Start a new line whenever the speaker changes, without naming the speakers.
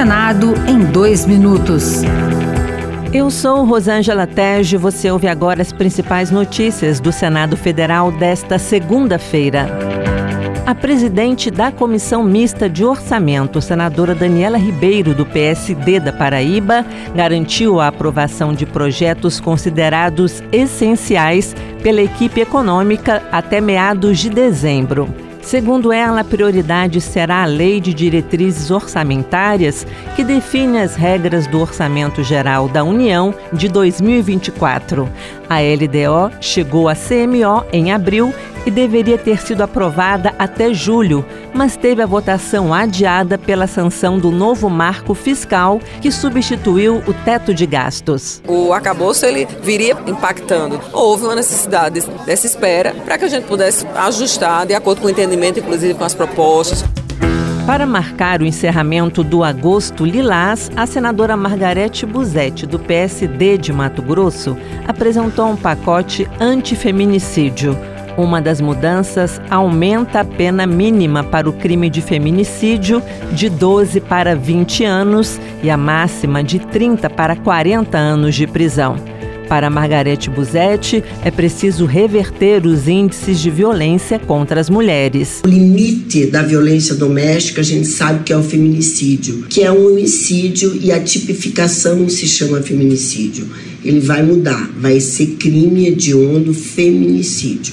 Senado em dois minutos.
Eu sou Rosângela Tege. Você ouve agora as principais notícias do Senado Federal desta segunda-feira. A presidente da Comissão Mista de Orçamento, senadora Daniela Ribeiro, do PSD da Paraíba, garantiu a aprovação de projetos considerados essenciais pela equipe econômica até meados de dezembro. Segundo ela, a prioridade será a Lei de Diretrizes Orçamentárias, que define as regras do Orçamento Geral da União de 2024. A LDO chegou à CMO em abril e deveria ter sido aprovada até julho, mas teve a votação adiada pela sanção do novo marco fiscal que substituiu o teto de gastos.
O arcabouço ele viria impactando. Houve uma necessidade dessa espera para que a gente pudesse ajustar de acordo com o entendimento, inclusive com as propostas.
Para marcar o encerramento do agosto lilás, a senadora Margarete Buzetti, do PSD de Mato Grosso, apresentou um pacote antifeminicídio. Uma das mudanças aumenta a pena mínima para o crime de feminicídio de 12 para 20 anos e a máxima de 30 para 40 anos de prisão. Para Margarete Buzetti, é preciso reverter os índices de violência contra as mulheres.
O limite da violência doméstica a gente sabe que é o feminicídio, que é um homicídio e a tipificação se chama feminicídio. Ele vai mudar, vai ser crime hediondo feminicídio.